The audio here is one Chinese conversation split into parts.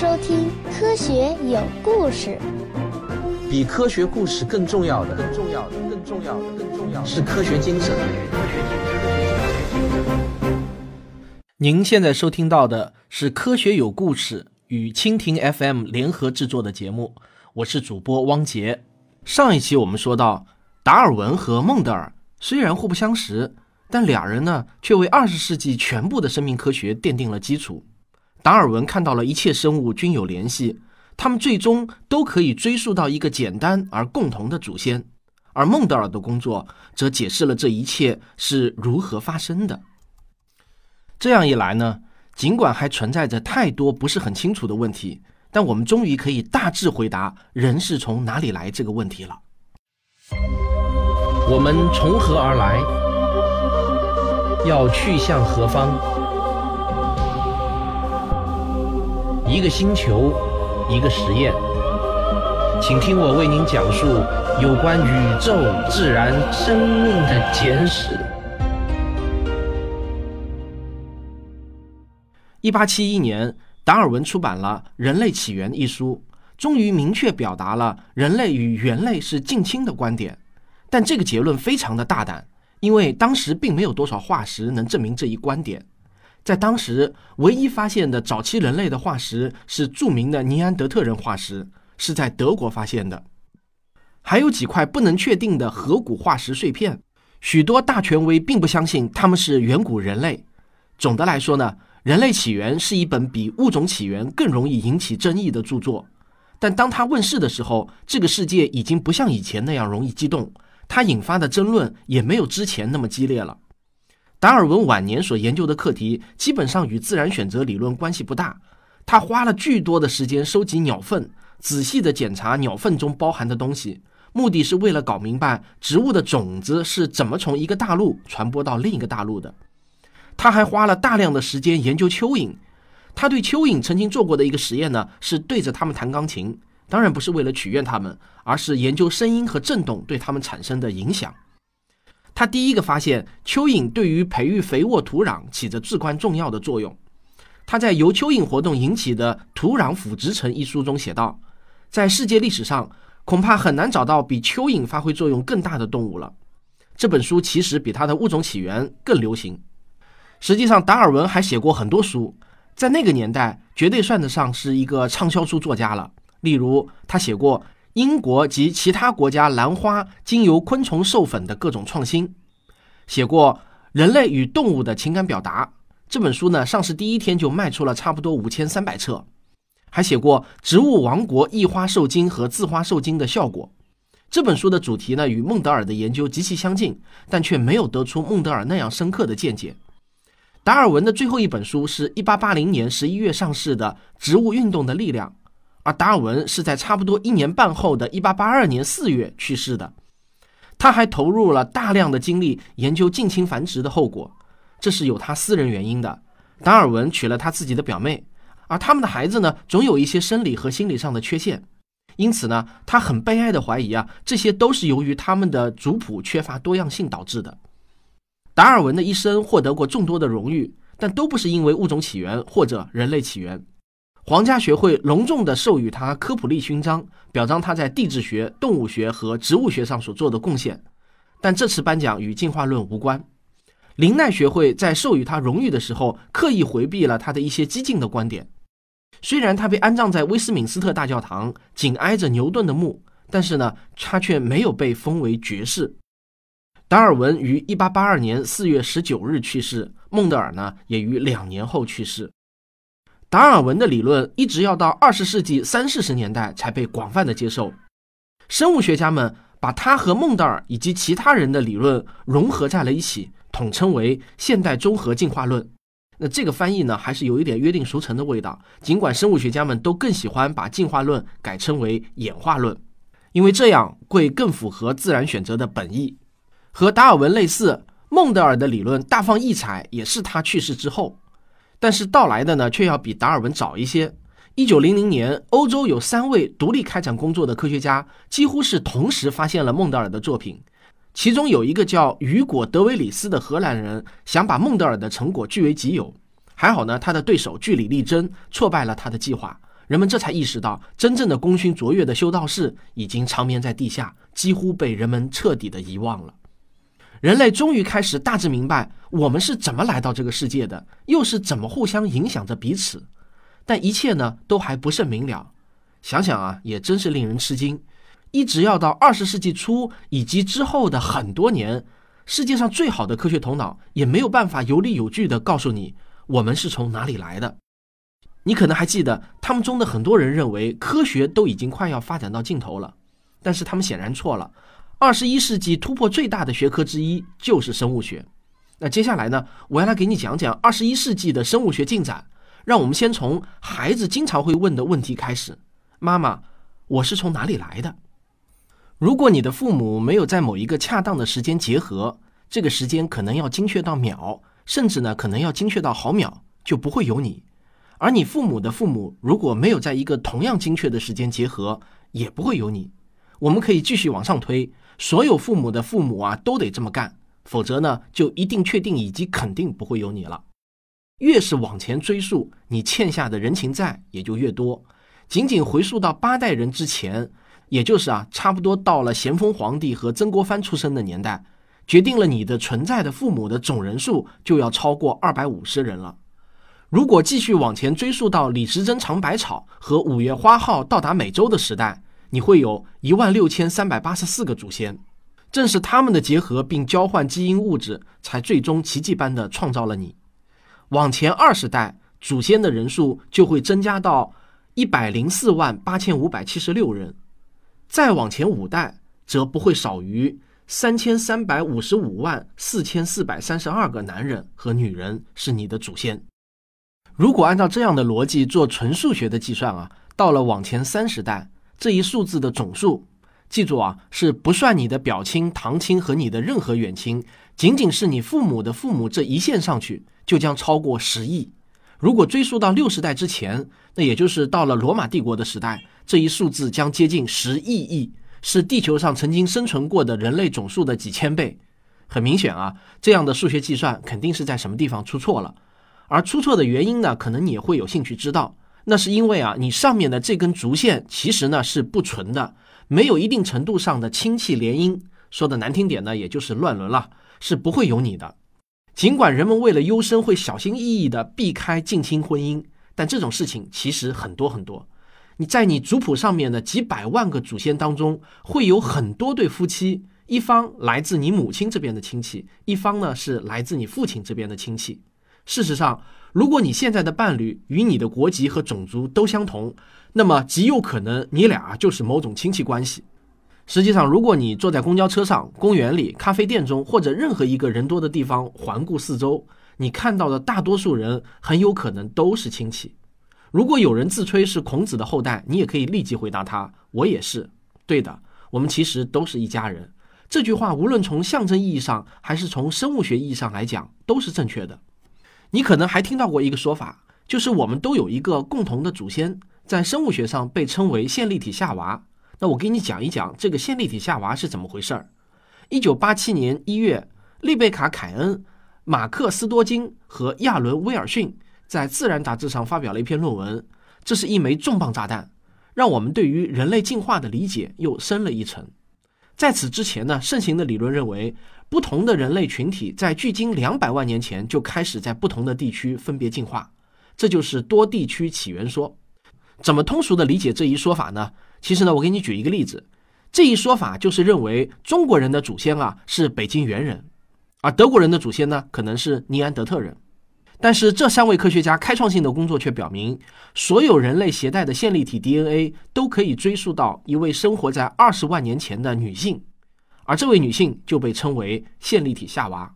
收听《科学有故事》。比科学故事更重要的，更重要的，更重要的，更重要的是科学精神。您现在收听到的是《科学有故事》与蜻蜓 FM 联合制作的节目，我是主播汪杰。上一期我们说到，达尔文和孟德尔虽然互不相识，但俩人呢却为二十世纪全部的生命科学奠定了基础。达尔文看到了一切生物均有联系，他们最终都可以追溯到一个简单而共同的祖先，而孟德尔的工作则解释了这一切是如何发生的。这样一来呢，尽管还存在着太多不是很清楚的问题，但我们终于可以大致回答人是从哪里来这个问题了。我们从何而来？要去向何方？一个星球，一个实验，请听我为您讲述有关宇宙、自然、生命的简史。一八七一年，达尔文出版了《人类起源》一书，终于明确表达了人类与猿类是近亲的观点。但这个结论非常的大胆，因为当时并没有多少化石能证明这一观点。在当时，唯一发现的早期人类的化石是著名的尼安德特人化石，是在德国发现的。还有几块不能确定的颌骨化石碎片，许多大权威并不相信他们是远古人类。总的来说呢。《人类起源》是一本比《物种起源》更容易引起争议的著作，但当它问世的时候，这个世界已经不像以前那样容易激动，它引发的争论也没有之前那么激烈了。达尔文晚年所研究的课题基本上与自然选择理论关系不大，他花了巨多的时间收集鸟粪，仔细地检查鸟粪中包含的东西，目的是为了搞明白植物的种子是怎么从一个大陆传播到另一个大陆的。他还花了大量的时间研究蚯蚓。他对蚯蚓曾经做过的一个实验呢，是对着它们弹钢琴，当然不是为了取悦它们，而是研究声音和震动对它们产生的影响。他第一个发现蚯蚓对于培育肥沃土壤起着至关重要的作用。他在由蚯蚓活动引起的土壤腐殖层一书中写道：“在世界历史上，恐怕很难找到比蚯蚓发挥作用更大的动物了。”这本书其实比他的物种起源更流行。实际上，达尔文还写过很多书，在那个年代绝对算得上是一个畅销书作家了。例如，他写过英国及其他国家兰花经由昆虫授粉的各种创新，写过《人类与动物的情感表达》这本书呢，上市第一天就卖出了差不多五千三百册。还写过《植物王国异花受精和自花受精的效果》这本书的主题呢，与孟德尔的研究极其相近，但却没有得出孟德尔那样深刻的见解。达尔文的最后一本书是一八八零年十一月上市的《植物运动的力量》，而达尔文是在差不多一年半后的一八八二年四月去世的。他还投入了大量的精力研究近亲繁殖的后果，这是有他私人原因的。达尔文娶了他自己的表妹，而他们的孩子呢，总有一些生理和心理上的缺陷，因此呢，他很悲哀的怀疑啊，这些都是由于他们的族谱缺乏多样性导致的。达尔文的一生获得过众多的荣誉，但都不是因为物种起源或者人类起源。皇家学会隆重地授予他科普利勋章，表彰他在地质学、动物学和植物学上所做的贡献。但这次颁奖与进化论无关。林奈学会在授予他荣誉的时候，刻意回避了他的一些激进的观点。虽然他被安葬在威斯敏斯特大教堂，紧挨着牛顿的墓，但是呢，他却没有被封为爵士。达尔文于一八八二年四月十九日去世，孟德尔呢也于两年后去世。达尔文的理论一直要到二十世纪三四十年代才被广泛的接受。生物学家们把他和孟德尔以及其他人的理论融合在了一起，统称为现代综合进化论。那这个翻译呢，还是有一点约定俗成的味道。尽管生物学家们都更喜欢把进化论改称为演化论，因为这样会更符合自然选择的本意。和达尔文类似，孟德尔的理论大放异彩，也是他去世之后。但是到来的呢，却要比达尔文早一些。一九零零年，欧洲有三位独立开展工作的科学家，几乎是同时发现了孟德尔的作品。其中有一个叫雨果·德维里斯的荷兰人，想把孟德尔的成果据为己有。还好呢，他的对手据理力争，挫败了他的计划，人们这才意识到，真正的功勋卓越的修道士已经长眠在地下，几乎被人们彻底的遗忘了。人类终于开始大致明白，我们是怎么来到这个世界的，又是怎么互相影响着彼此。但一切呢，都还不甚明了。想想啊，也真是令人吃惊。一直要到二十世纪初以及之后的很多年，世界上最好的科学头脑也没有办法有理有据地告诉你我们是从哪里来的。你可能还记得，他们中的很多人认为科学都已经快要发展到尽头了，但是他们显然错了。二十一世纪突破最大的学科之一就是生物学。那接下来呢，我要来给你讲讲二十一世纪的生物学进展。让我们先从孩子经常会问的问题开始：妈妈，我是从哪里来的？如果你的父母没有在某一个恰当的时间结合，这个时间可能要精确到秒，甚至呢可能要精确到毫秒，就不会有你。而你父母的父母如果没有在一个同样精确的时间结合，也不会有你。我们可以继续往上推，所有父母的父母啊都得这么干，否则呢就一定确定以及肯定不会有你了。越是往前追溯，你欠下的人情债也就越多。仅仅回溯到八代人之前。也就是啊，差不多到了咸丰皇帝和曾国藩出生的年代，决定了你的存在的父母的总人数就要超过二百五十人了。如果继续往前追溯到李时珍尝百草和五月花号到达美洲的时代，你会有一万六千三百八十四个祖先。正是他们的结合并交换基因物质，才最终奇迹般的创造了你。往前二十代，祖先的人数就会增加到一百零四万八千五百七十六人。再往前五代，则不会少于三千三百五十五万四千四百三十二个男人和女人是你的祖先。如果按照这样的逻辑做纯数学的计算啊，到了往前三十代，这一数字的总数，记住啊，是不算你的表亲、堂亲和你的任何远亲，仅仅是你父母的父母这一线上去，就将超过十亿。如果追溯到六十代之前，那也就是到了罗马帝国的时代。这一数字将接近十亿亿，是地球上曾经生存过的人类总数的几千倍。很明显啊，这样的数学计算肯定是在什么地方出错了。而出错的原因呢，可能你也会有兴趣知道。那是因为啊，你上面的这根竹线其实呢是不纯的，没有一定程度上的亲戚联姻。说的难听点呢，也就是乱伦了，是不会有你的。尽管人们为了优生会小心翼翼地避开近亲婚姻，但这种事情其实很多很多。你在你族谱上面的几百万个祖先当中，会有很多对夫妻，一方来自你母亲这边的亲戚，一方呢是来自你父亲这边的亲戚。事实上，如果你现在的伴侣与你的国籍和种族都相同，那么极有可能你俩就是某种亲戚关系。实际上，如果你坐在公交车上、公园里、咖啡店中或者任何一个人多的地方环顾四周，你看到的大多数人很有可能都是亲戚。如果有人自吹是孔子的后代，你也可以立即回答他：“我也是。”对的，我们其实都是一家人。这句话无论从象征意义上还是从生物学意义上来讲，都是正确的。你可能还听到过一个说法，就是我们都有一个共同的祖先，在生物学上被称为线粒体夏娃。那我给你讲一讲这个线粒体夏娃是怎么回事儿。一九八七年一月，丽贝卡·凯恩、马克·斯多金和亚伦·威尔逊。在《自然》杂志上发表了一篇论文，这是一枚重磅炸弹，让我们对于人类进化的理解又深了一层。在此之前呢，盛行的理论认为，不同的人类群体在距今两百万年前就开始在不同的地区分别进化，这就是多地区起源说。怎么通俗的理解这一说法呢？其实呢，我给你举一个例子，这一说法就是认为中国人的祖先啊是北京猿人，而德国人的祖先呢可能是尼安德特人。但是这三位科学家开创性的工作却表明，所有人类携带的线粒体 DNA 都可以追溯到一位生活在二十万年前的女性，而这位女性就被称为线粒体夏娃。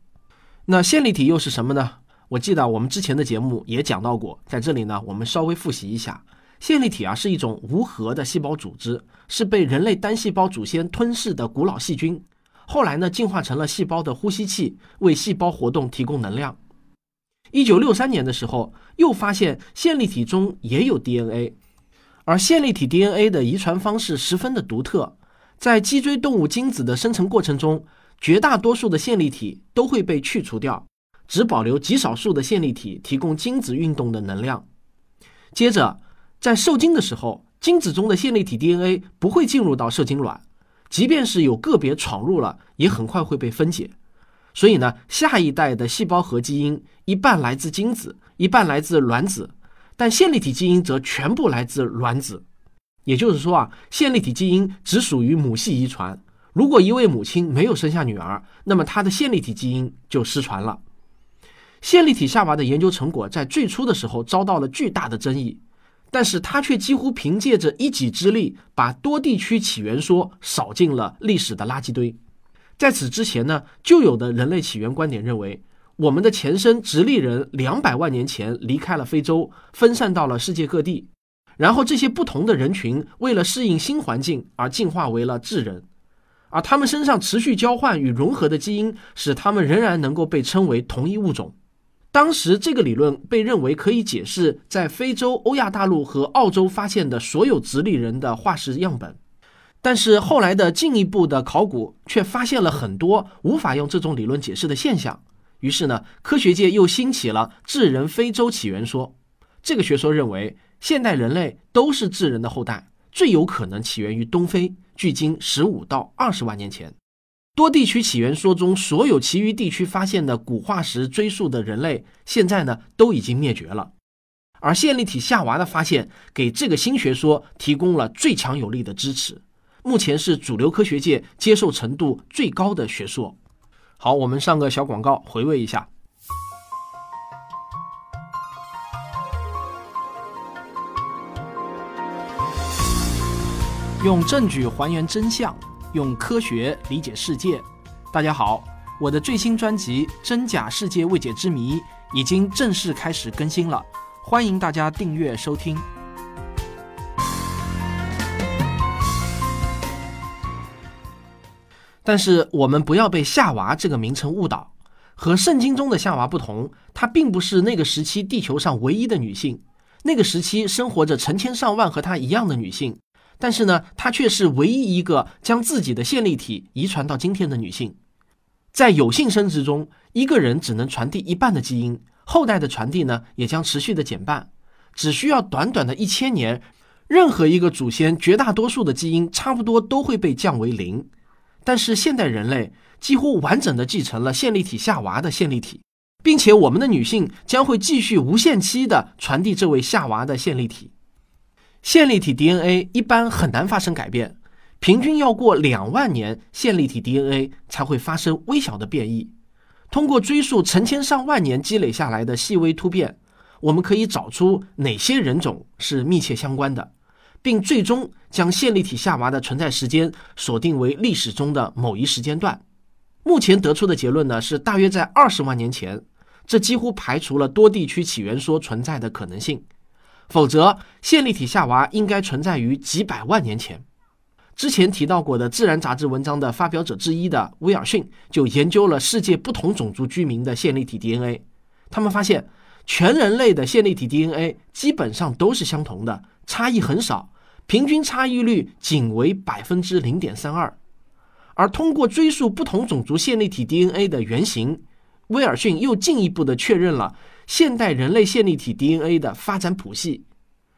那线粒体又是什么呢？我记得我们之前的节目也讲到过，在这里呢，我们稍微复习一下，线粒体啊是一种无核的细胞组织，是被人类单细胞祖先吞噬的古老细菌，后来呢进化成了细胞的呼吸器，为细胞活动提供能量。一九六三年的时候，又发现线粒体中也有 DNA，而线粒体 DNA 的遗传方式十分的独特，在脊椎动物精子的生成过程中，绝大多数的线粒体都会被去除掉，只保留极少数的线粒体提供精子运动的能量。接着，在受精的时候，精子中的线粒体 DNA 不会进入到受精卵，即便是有个别闯入了，也很快会被分解。所以呢，下一代的细胞核基因一半来自精子，一半来自卵子，但线粒体基因则全部来自卵子。也就是说啊，线粒体基因只属于母系遗传。如果一位母亲没有生下女儿，那么她的线粒体基因就失传了。线粒体夏娃的研究成果在最初的时候遭到了巨大的争议，但是他却几乎凭借着一己之力，把多地区起源说扫进了历史的垃圾堆。在此之前呢，就有的人类起源观点认为，我们的前身直立人两百万年前离开了非洲，分散到了世界各地，然后这些不同的人群为了适应新环境而进化为了智人，而他们身上持续交换与融合的基因，使他们仍然能够被称为同一物种。当时这个理论被认为可以解释在非洲、欧亚大陆和澳洲发现的所有直立人的化石样本。但是后来的进一步的考古却发现了很多无法用这种理论解释的现象，于是呢，科学界又兴起了智人非洲起源说。这个学说认为，现代人类都是智人的后代，最有可能起源于东非，距今十五到二十万年前。多地区起源说中所有其余地区发现的古化石追溯的人类，现在呢都已经灭绝了。而线粒体夏娃的发现，给这个新学说提供了最强有力的支持。目前是主流科学界接受程度最高的学说。好，我们上个小广告，回味一下。用证据还原真相，用科学理解世界。大家好，我的最新专辑《真假世界未解之谜》已经正式开始更新了，欢迎大家订阅收听。但是我们不要被夏娃这个名称误导。和圣经中的夏娃不同，她并不是那个时期地球上唯一的女性。那个时期生活着成千上万和她一样的女性，但是呢，她却是唯一一个将自己的线粒体遗传到今天的女性。在有性生殖中，一个人只能传递一半的基因，后代的传递呢也将持续的减半。只需要短短的一千年，任何一个祖先绝大多数的基因差不多都会被降为零。但是现代人类几乎完整的继承了线粒体夏娃的线粒体，并且我们的女性将会继续无限期的传递这位夏娃的线粒体。线粒体 DNA 一般很难发生改变，平均要过两万年，线粒体 DNA 才会发生微小的变异。通过追溯成千上万年积累下来的细微突变，我们可以找出哪些人种是密切相关的。并最终将线粒体夏娃的存在时间锁定为历史中的某一时间段。目前得出的结论呢是大约在二十万年前，这几乎排除了多地区起源说存在的可能性。否则，线粒体夏娃应该存在于几百万年前。之前提到过的《自然》杂志文章的发表者之一的威尔逊就研究了世界不同种族居民的线粒体 DNA，他们发现全人类的线粒体 DNA 基本上都是相同的，差异很少。平均差异率仅为百分之零点三二，而通过追溯不同种族线粒体 DNA 的原型，威尔逊又进一步的确认了现代人类线粒体 DNA 的发展谱系。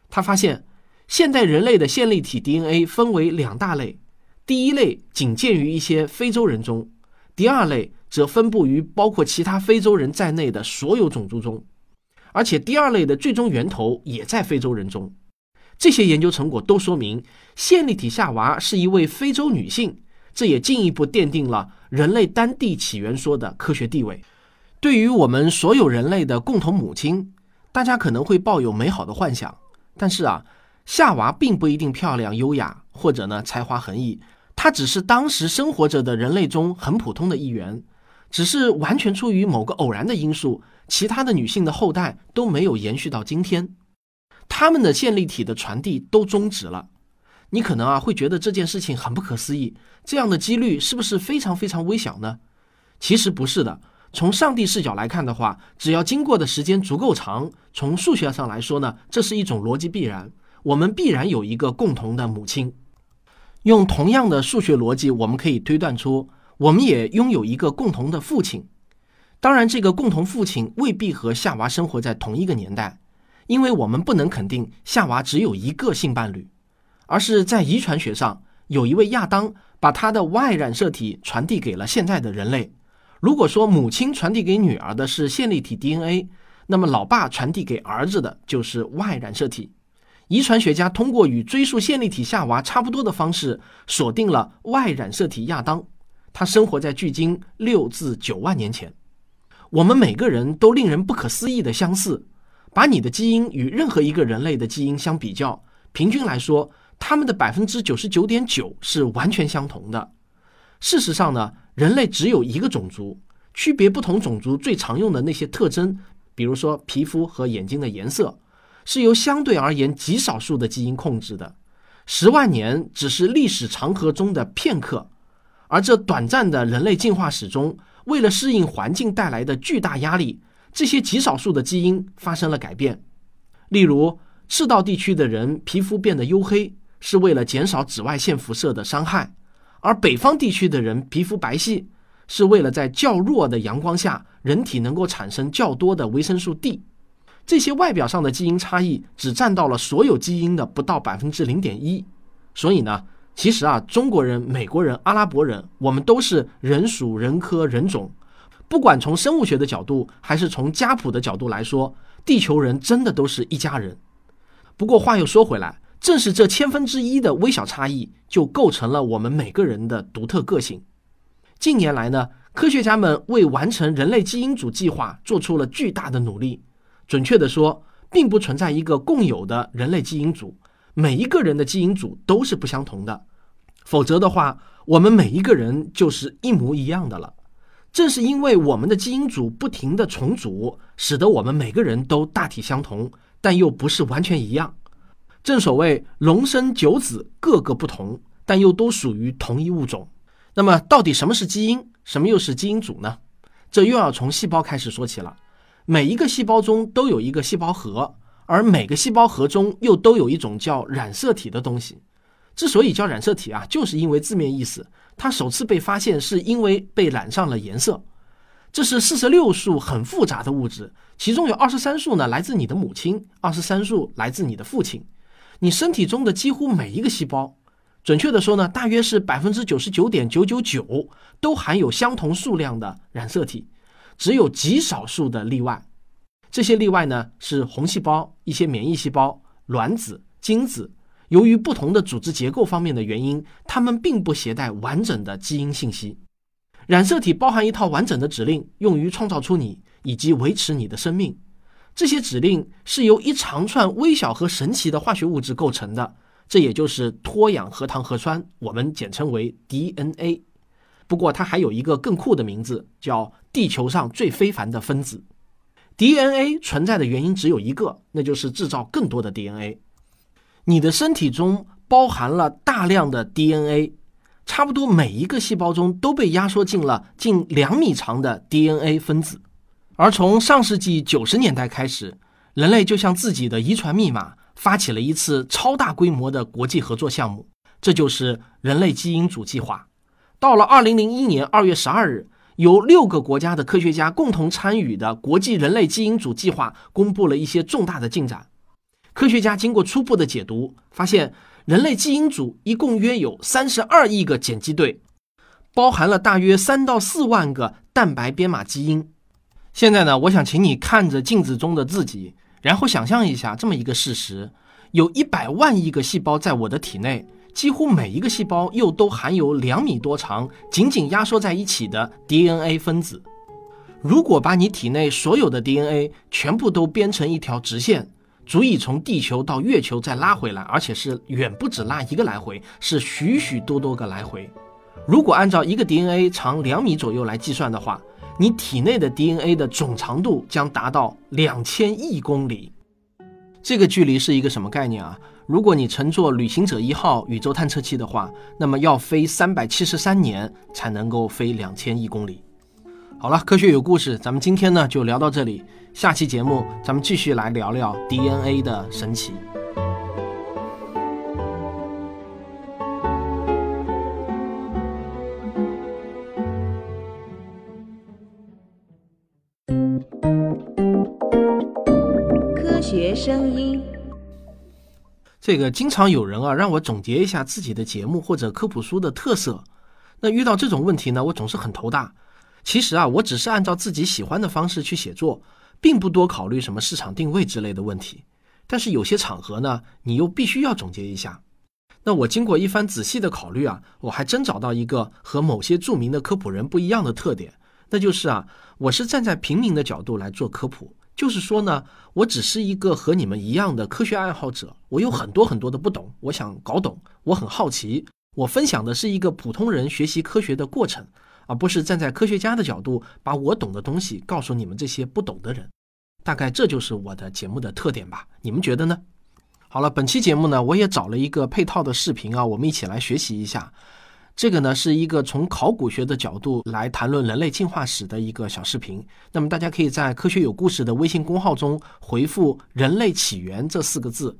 他发现，现代人类的线粒体 DNA 分为两大类，第一类仅见于一些非洲人中，第二类则分布于包括其他非洲人在内的所有种族中，而且第二类的最终源头也在非洲人中。这些研究成果都说明，线粒体夏娃是一位非洲女性，这也进一步奠定了人类单地起源说的科学地位。对于我们所有人类的共同母亲，大家可能会抱有美好的幻想。但是啊，夏娃并不一定漂亮、优雅，或者呢才华横溢，她只是当时生活着的人类中很普通的一员。只是完全出于某个偶然的因素，其他的女性的后代都没有延续到今天。他们的线粒体的传递都终止了，你可能啊会觉得这件事情很不可思议，这样的几率是不是非常非常微小呢？其实不是的，从上帝视角来看的话，只要经过的时间足够长，从数学上来说呢，这是一种逻辑必然，我们必然有一个共同的母亲。用同样的数学逻辑，我们可以推断出，我们也拥有一个共同的父亲。当然，这个共同父亲未必和夏娃生活在同一个年代。因为我们不能肯定夏娃只有一个性伴侣，而是在遗传学上，有一位亚当把他的 Y 染色体传递给了现在的人类。如果说母亲传递给女儿的是线粒体 DNA，那么老爸传递给儿子的就是 Y 染色体。遗传学家通过与追溯线粒体夏娃差不多的方式，锁定了 Y 染色体亚当。他生活在距今六至九万年前。我们每个人都令人不可思议的相似。把你的基因与任何一个人类的基因相比较，平均来说，他们的百分之九十九点九是完全相同的。事实上呢？人类只有一个种族，区别不同种族最常用的那些特征，比如说皮肤和眼睛的颜色，是由相对而言极少数的基因控制的。十万年只是历史长河中的片刻，而这短暂的人类进化史中，为了适应环境带来的巨大压力，这些极少数的基因发生了改变。例如，赤道地区的人皮肤变得黝黑，是为了减少紫外线辐射的伤害。而北方地区的人皮肤白皙，是为了在较弱的阳光下，人体能够产生较多的维生素 D。这些外表上的基因差异只占到了所有基因的不到百分之零点一。所以呢，其实啊，中国人、美国人、阿拉伯人，我们都是人属、人科、人种。不管从生物学的角度，还是从家谱的角度来说，地球人真的都是一家人。不过话又说回来。正是这千分之一的微小差异，就构成了我们每个人的独特个性。近年来呢，科学家们为完成人类基因组计划做出了巨大的努力。准确的说，并不存在一个共有的人类基因组，每一个人的基因组都是不相同的。否则的话，我们每一个人就是一模一样的了。正是因为我们的基因组不停的重组，使得我们每个人都大体相同，但又不是完全一样。正所谓龙生九子，个个不同，但又都属于同一物种。那么，到底什么是基因，什么又是基因组呢？这又要从细胞开始说起了。每一个细胞中都有一个细胞核，而每个细胞核中又都有一种叫染色体的东西。之所以叫染色体啊，就是因为字面意思，它首次被发现是因为被染上了颜色。这是四十六束很复杂的物质，其中有二十三束呢来自你的母亲，二十三束来自你的父亲。你身体中的几乎每一个细胞，准确的说呢，大约是百分之九十九点九九九都含有相同数量的染色体，只有极少数的例外。这些例外呢是红细胞、一些免疫细胞、卵子、精子。由于不同的组织结构方面的原因，它们并不携带完整的基因信息。染色体包含一套完整的指令，用于创造出你以及维持你的生命。这些指令是由一长串微小和神奇的化学物质构成的，这也就是脱氧核糖核酸，我们简称为 DNA。不过它还有一个更酷的名字，叫地球上最非凡的分子。DNA 存在的原因只有一个，那就是制造更多的 DNA。你的身体中包含了大量的 DNA，差不多每一个细胞中都被压缩进了近两米长的 DNA 分子。而从上世纪九十年代开始，人类就向自己的遗传密码发起了一次超大规模的国际合作项目，这就是人类基因组计划。到了二零零一年二月十二日，由六个国家的科学家共同参与的国际人类基因组计划公布了一些重大的进展。科学家经过初步的解读，发现人类基因组一共约有三十二亿个碱基对，包含了大约三到四万个蛋白编码基因。现在呢，我想请你看着镜子中的自己，然后想象一下这么一个事实：有一百万亿个细胞在我的体内，几乎每一个细胞又都含有两米多长、紧紧压缩在一起的 DNA 分子。如果把你体内所有的 DNA 全部都编成一条直线，足以从地球到月球再拉回来，而且是远不止拉一个来回，是许许多多个来回。如果按照一个 DNA 长两米左右来计算的话，你体内的 DNA 的总长度将达到两千亿公里，这个距离是一个什么概念啊？如果你乘坐旅行者一号宇宙探测器的话，那么要飞三百七十三年才能够飞两千亿公里。好了，科学有故事，咱们今天呢就聊到这里，下期节目咱们继续来聊聊 DNA 的神奇。科学声音。这个经常有人啊让我总结一下自己的节目或者科普书的特色，那遇到这种问题呢，我总是很头大。其实啊，我只是按照自己喜欢的方式去写作，并不多考虑什么市场定位之类的问题。但是有些场合呢，你又必须要总结一下。那我经过一番仔细的考虑啊，我还真找到一个和某些著名的科普人不一样的特点，那就是啊，我是站在平民的角度来做科普。就是说呢，我只是一个和你们一样的科学爱好者，我有很多很多的不懂，我想搞懂，我很好奇，我分享的是一个普通人学习科学的过程，而不是站在科学家的角度把我懂的东西告诉你们这些不懂的人。大概这就是我的节目的特点吧，你们觉得呢？好了，本期节目呢，我也找了一个配套的视频啊，我们一起来学习一下。这个呢是一个从考古学的角度来谈论人类进化史的一个小视频。那么大家可以在“科学有故事”的微信公号中回复“人类起源”这四个字，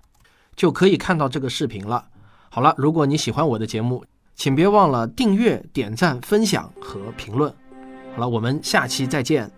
就可以看到这个视频了。好了，如果你喜欢我的节目，请别忘了订阅、点赞、分享和评论。好了，我们下期再见。